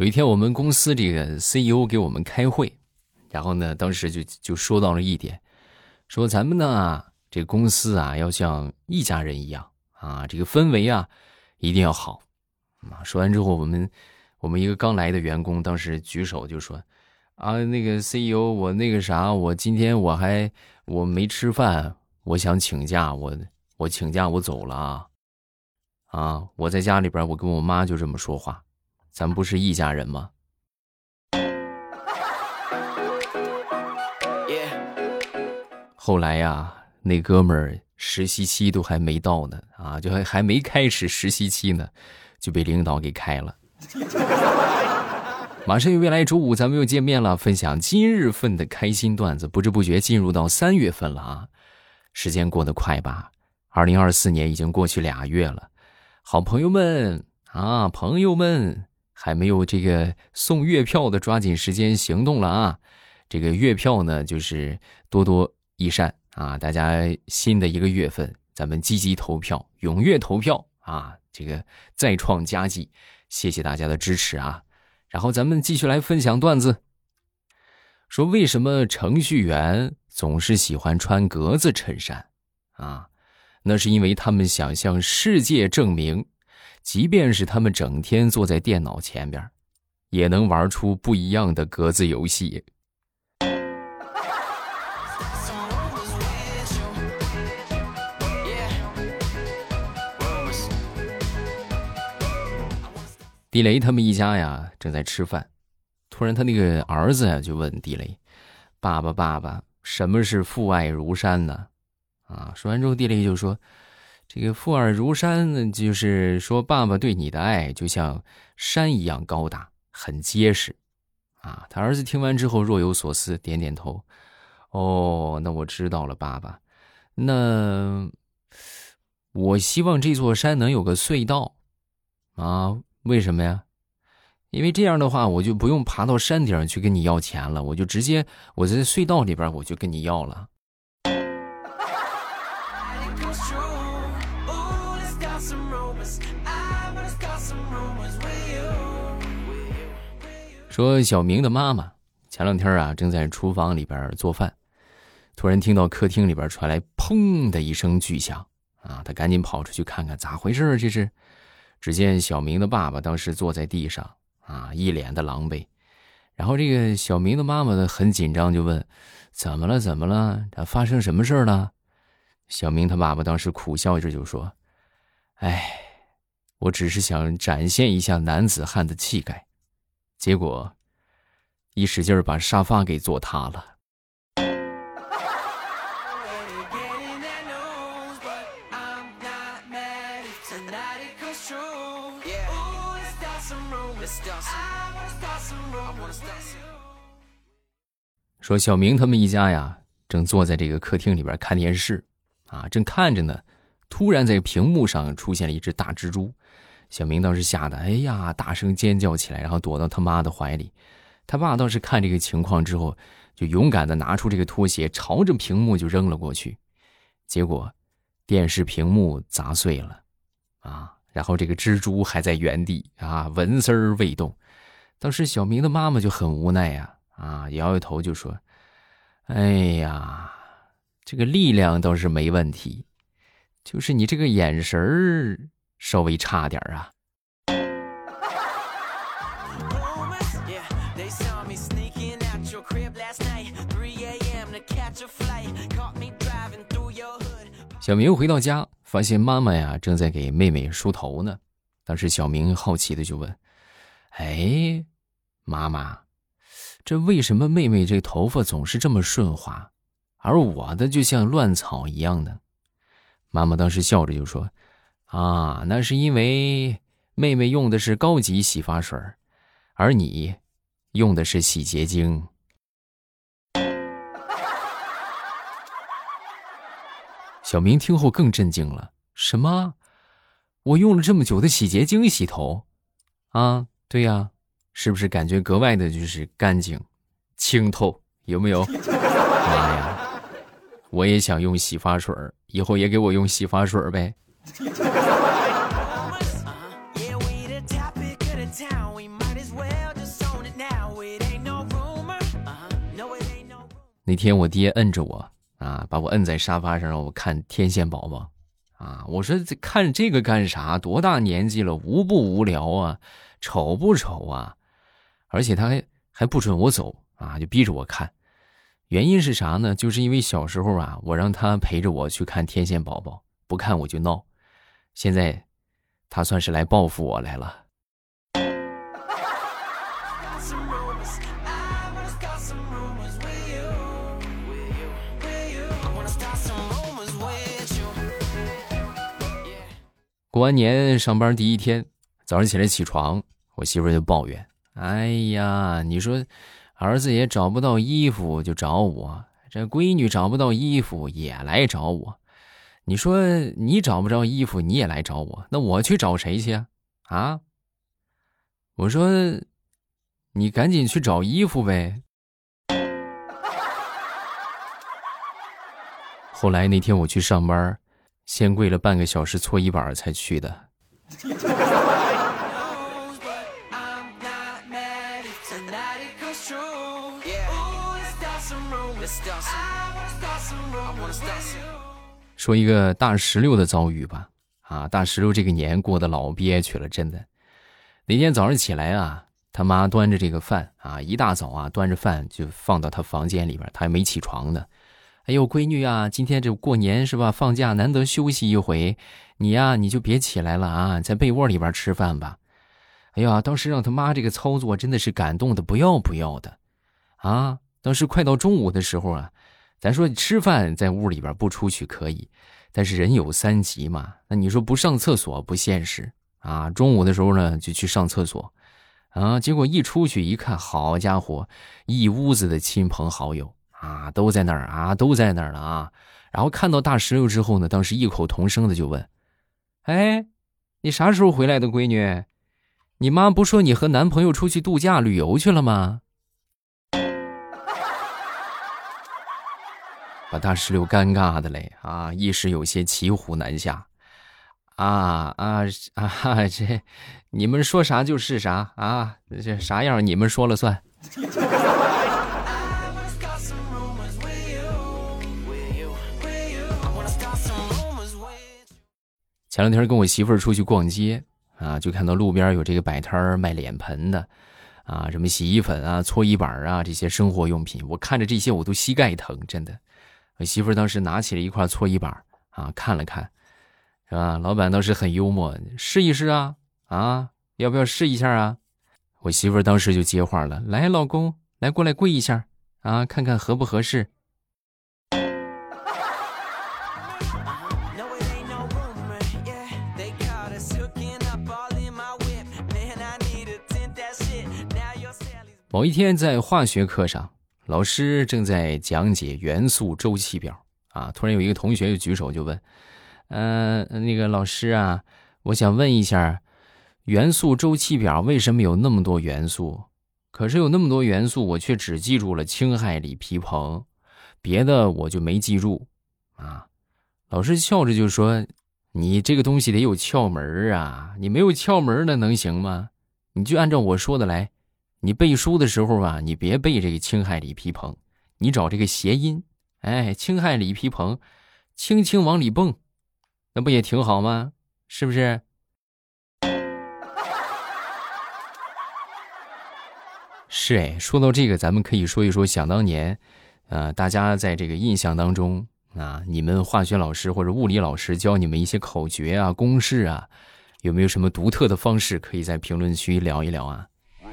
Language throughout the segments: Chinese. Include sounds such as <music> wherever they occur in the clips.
有一天我们公司这个 CEO 给我们开会，然后呢，当时就就说到了一点，说咱们呢这公司啊要像一家人一样啊，这个氛围啊一定要好啊。说完之后，我们我们一个刚来的员工当时举手就说。啊，那个 CEO，我那个啥，我今天我还我没吃饭，我想请假，我我请假，我走了啊！啊，我在家里边，我跟我妈就这么说话，咱不是一家人吗？后来呀，那哥们儿实习期都还没到呢，啊，就还还没开始实习期呢，就被领导给开了。马上又未来周五，咱们又见面了，分享今日份的开心段子。不知不觉进入到三月份了啊，时间过得快吧？二零二四年已经过去俩月了，好朋友们啊，朋友们还没有这个送月票的，抓紧时间行动了啊！这个月票呢，就是多多益善啊！大家新的一个月份，咱们积极投票，踊跃投票啊！这个再创佳绩，谢谢大家的支持啊！然后咱们继续来分享段子。说为什么程序员总是喜欢穿格子衬衫？啊，那是因为他们想向世界证明，即便是他们整天坐在电脑前边，也能玩出不一样的格子游戏。地雷他们一家呀正在吃饭，突然他那个儿子呀就问地雷：“爸爸，爸爸，什么是父爱如山呢？”啊，说完之后，地雷就说：“这个父爱如山呢，就是说爸爸对你的爱就像山一样高大，很结实。”啊，他儿子听完之后若有所思，点点头：“哦，那我知道了，爸爸。那我希望这座山能有个隧道，啊。”为什么呀？因为这样的话，我就不用爬到山顶去跟你要钱了，我就直接我在隧道里边，我就跟你要了。说小明的妈妈前两天啊，正在厨房里边做饭，突然听到客厅里边传来“砰”的一声巨响啊，他赶紧跑出去看看咋回事这是。只见小明的爸爸当时坐在地上，啊，一脸的狼狈。然后这个小明的妈妈呢，很紧张，就问：“怎么了？怎么了？这发生什么事了？”小明他爸爸当时苦笑着就说：“哎，我只是想展现一下男子汉的气概，结果一使劲把沙发给坐塌了。”说小明他们一家呀，正坐在这个客厅里边看电视，啊，正看着呢，突然在屏幕上出现了一只大蜘蛛，小明当时吓得哎呀，大声尖叫起来，然后躲到他妈的怀里。他爸倒是看这个情况之后，就勇敢的拿出这个拖鞋，朝着屏幕就扔了过去，结果电视屏幕砸碎了，啊，然后这个蜘蛛还在原地啊纹丝儿未动。当时小明的妈妈就很无奈呀。啊，摇摇头就说：“哎呀，这个力量倒是没问题，就是你这个眼神儿稍微差点啊。”小明回到家，发现妈妈呀正在给妹妹梳头呢。当时小明好奇的就问：“哎，妈妈。”这为什么妹妹这头发总是这么顺滑，而我的就像乱草一样呢？妈妈当时笑着就说：“啊，那是因为妹妹用的是高级洗发水，而你用的是洗洁精。<laughs> ”小明听后更震惊了：“什么？我用了这么久的洗洁精洗头？啊，对呀。”是不是感觉格外的就是干净、清透？有没有？妈 <laughs> 呀！我也想用洗发水以后也给我用洗发水呗。那天我爹摁着我啊把我摁在沙发上让我看天线宝宝。啊我说这看这个干啥多大年纪了无不无聊啊丑不丑啊。而且他还还不准我走啊就逼着我看。原因是啥呢？就是因为小时候啊我让他陪着我去看天线宝宝不看我就闹。现在他算是来报复我来了。过完年上班第一天，早上起来起床，我媳妇就抱怨：“哎呀，你说儿子也找不到衣服就找我，这闺女找不到衣服也来找我。你说你找不着衣服你也来找我，那我去找谁去啊？啊？我说你赶紧去找衣服呗。”后来那天我去上班。先跪了半个小时搓衣板才去的。说一个大石榴的遭遇吧，啊，大石榴这个年过得老憋屈了，真的。那天早上起来啊，他妈端着这个饭啊，一大早啊，端着饭就放到他房间里边，他还没起床呢。哎呦，闺女啊，今天这过年是吧？放假难得休息一回，你呀你就别起来了啊，在被窝里边吃饭吧。哎呀，当时让他妈这个操作真的是感动的不要不要的，啊！当时快到中午的时候啊，咱说吃饭在屋里边不出去可以，但是人有三急嘛，那你说不上厕所不现实啊。中午的时候呢就去上厕所，啊，结果一出去一看，好家伙，一屋子的亲朋好友。啊，都在那儿啊，都在那儿了啊！然后看到大石榴之后呢，当时异口同声的就问：“哎，你啥时候回来的，闺女？你妈不说你和男朋友出去度假旅游去了吗？”把大石榴尴尬的嘞啊，一时有些骑虎难下。啊啊啊！这你们说啥就是啥啊，这啥样你们说了算。前两天跟我媳妇儿出去逛街啊，就看到路边有这个摆摊卖脸盆的，啊，什么洗衣粉啊、搓衣板啊这些生活用品，我看着这些我都膝盖疼，真的。我媳妇儿当时拿起了一块搓衣板啊，看了看，是吧？老板倒是很幽默，试一试啊，啊，要不要试一下啊？我媳妇儿当时就接话了，来，老公，来过来跪一下啊，看看合不合适。某一天，在化学课上，老师正在讲解元素周期表啊。突然有一个同学就举手就问：“嗯，那个老师啊，我想问一下，元素周期表为什么有那么多元素？可是有那么多元素，我却只记住了氢、氦、锂、铍、硼，别的我就没记住啊。”老师笑着就说：“你这个东西得有窍门啊，你没有窍门那能行吗？你就按照我说的来。”你背书的时候啊，你别背这个氢氦锂铍硼，你找这个谐音，哎，氢氦锂铍硼，轻轻往里蹦，那不也挺好吗？是不是？<laughs> 是哎，说到这个，咱们可以说一说，想当年，呃，大家在这个印象当中啊，你们化学老师或者物理老师教你们一些口诀啊、公式啊，有没有什么独特的方式，可以在评论区聊一聊啊？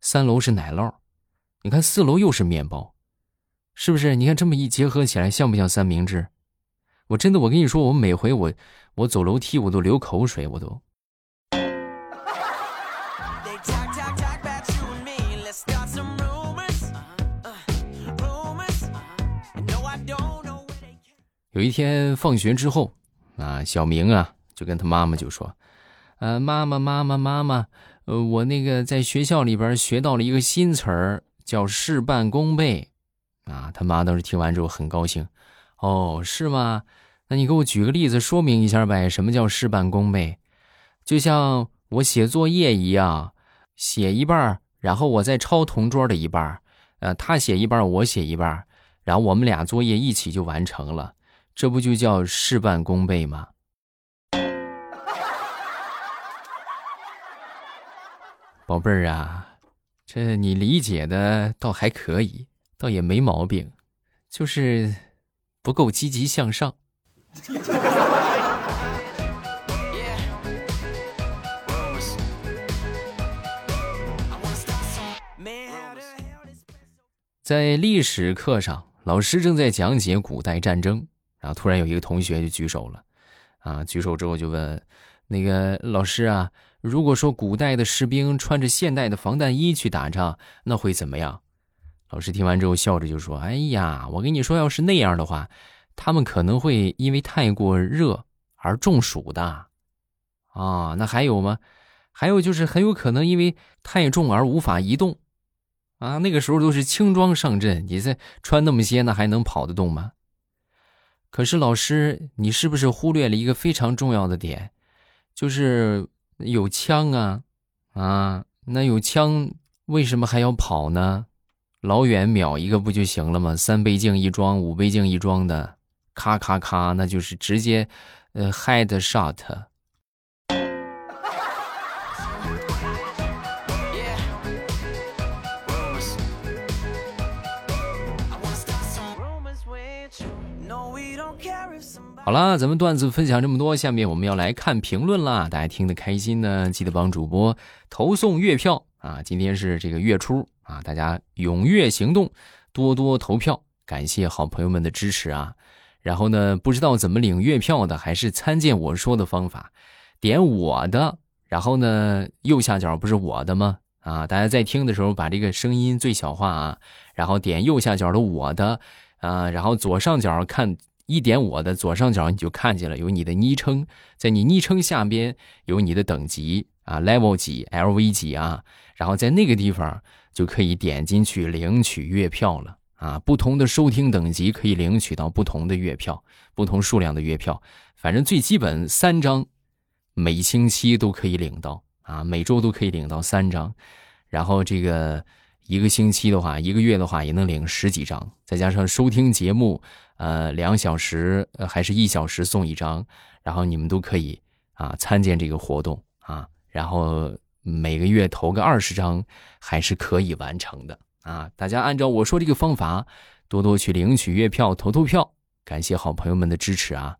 三楼是奶酪，你看四楼又是面包，是不是？你看这么一结合起来，像不像三明治？”我真的，我跟你说，我每回我我走楼梯，我都流口水，我都。有一天放学之后，啊，小明啊就跟他妈妈就说：“呃，妈妈，妈妈，妈妈，呃，我那个在学校里边学到了一个新词儿，叫事半功倍。”啊，他妈当时听完之后很高兴。哦，是吗？那你给我举个例子说明一下呗？什么叫事半功倍？就像我写作业一样，写一半，然后我再抄同桌的一半，呃，他写一半，我写一半，然后我们俩作业一起就完成了，这不就叫事半功倍吗？宝贝儿啊，这你理解的倒还可以，倒也没毛病，就是不够积极向上。在历史课上，老师正在讲解古代战争，然后突然有一个同学就举手了，啊，举手之后就问那个老师啊，如果说古代的士兵穿着现代的防弹衣去打仗，那会怎么样？老师听完之后笑着就说：“哎呀，我跟你说，要是那样的话。”他们可能会因为太过热而中暑的，啊，那还有吗？还有就是很有可能因为太重而无法移动，啊，那个时候都是轻装上阵，你再穿那么些，那还能跑得动吗？可是老师，你是不是忽略了一个非常重要的点？就是有枪啊，啊，那有枪为什么还要跑呢？老远秒一个不就行了吗？三倍镜一装，五倍镜一装的。咔咔咔，那就是直接，呃，head shot。好了，咱们段子分享这么多，下面我们要来看评论啦。大家听得开心呢，记得帮主播投送月票啊！今天是这个月初啊，大家踊跃行动，多多投票，感谢好朋友们的支持啊！然后呢，不知道怎么领月票的，还是参见我说的方法，点我的，然后呢，右下角不是我的吗？啊，大家在听的时候把这个声音最小化啊，然后点右下角的我的，啊，然后左上角看一点我的左上角你就看见了有你的昵称，在你昵称下边有你的等级啊，level 几，LV 几啊，然后在那个地方就可以点进去领取月票了。啊，不同的收听等级可以领取到不同的月票，不同数量的月票，反正最基本三张，每星期都可以领到啊，每周都可以领到三张，然后这个一个星期的话，一个月的话也能领十几张，再加上收听节目，呃，两小时呃还是一小时送一张，然后你们都可以啊参见这个活动啊，然后每个月投个二十张还是可以完成的。啊！大家按照我说这个方法，多多去领取月票、投投票，感谢好朋友们的支持啊！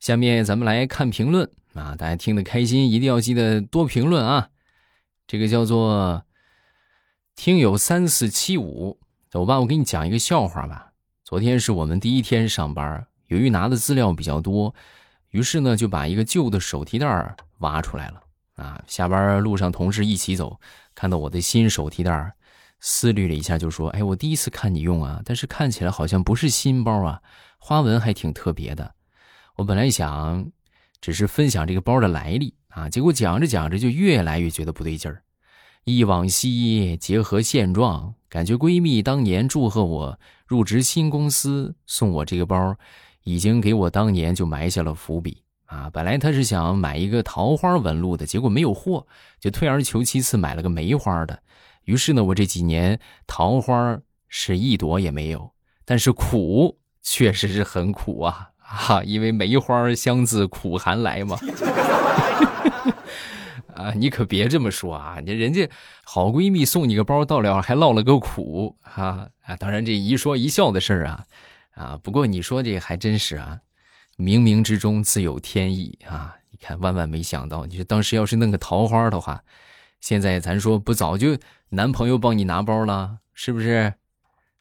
下面咱们来看评论啊！大家听得开心，一定要记得多评论啊！这个叫做听友三四七五，走吧，我给你讲一个笑话吧。昨天是我们第一天上班，由于拿的资料比较多，于是呢就把一个旧的手提袋挖出来了啊！下班路上同事一起走，看到我的新手提袋。思虑了一下，就说：“哎，我第一次看你用啊，但是看起来好像不是新包啊，花纹还挺特别的。我本来想只是分享这个包的来历啊，结果讲着讲着就越来越觉得不对劲儿。忆往昔，结合现状，感觉闺蜜当年祝贺我入职新公司，送我这个包，已经给我当年就埋下了伏笔啊。本来她是想买一个桃花纹路的，结果没有货，就退而求其次买了个梅花的。”于是呢，我这几年桃花是一朵也没有，但是苦确实是很苦啊啊！因为梅花香自苦寒来嘛。<laughs> 啊，你可别这么说啊！你人家好闺蜜送你个包，到了还落了个苦啊啊！当然这一说一笑的事儿啊啊！不过你说这还真是啊，冥冥之中自有天意啊！你看万万没想到，你说当时要是弄个桃花的话。现在咱说不早就男朋友帮你拿包了，是不是？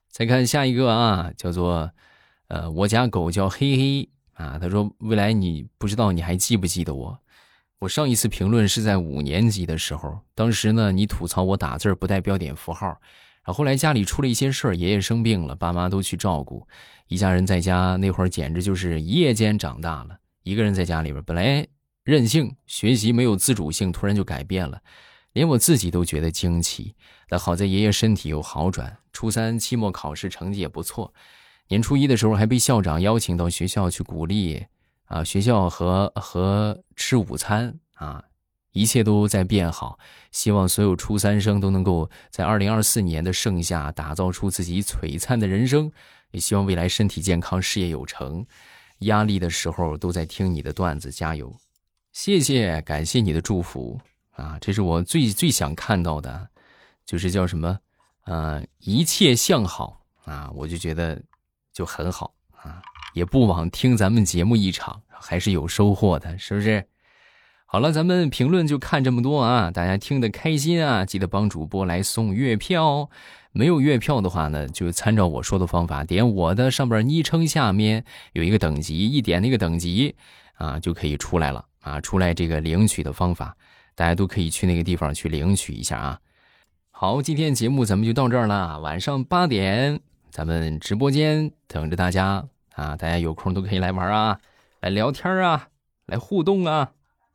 再看下一个啊，叫做，呃，我家狗叫黑黑啊。他说未来你不知道你还记不记得我？我上一次评论是在五年级的时候，当时呢你吐槽我打字不带标点符号，然后后来家里出了一些事儿，爷爷生病了，爸妈都去照顾，一家人在家那会儿简直就是一夜间长大了。一个人在家里边，本来任性学习没有自主性，突然就改变了，连我自己都觉得惊奇。但好在爷爷身体有好转，初三期末考试成绩也不错，年初一的时候还被校长邀请到学校去鼓励啊，学校和和吃午餐啊。一切都在变好，希望所有初三生都能够在二零二四年的盛夏打造出自己璀璨的人生，也希望未来身体健康、事业有成。压力的时候都在听你的段子，加油！谢谢，感谢你的祝福啊！这是我最最想看到的，就是叫什么？呃，一切向好啊！我就觉得就很好啊，也不枉听咱们节目一场，还是有收获的，是不是？好了，咱们评论就看这么多啊！大家听得开心啊，记得帮主播来送月票。没有月票的话呢，就参照我说的方法，点我的上边昵称下面有一个等级，一点那个等级啊，就可以出来了啊！出来这个领取的方法，大家都可以去那个地方去领取一下啊。好，今天节目咱们就到这儿了，晚上八点咱们直播间等着大家啊！大家有空都可以来玩啊，来聊天啊，来互动啊。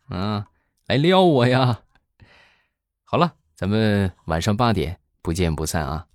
啊，来撩我呀！<laughs> 好了，咱们晚上八点不见不散啊！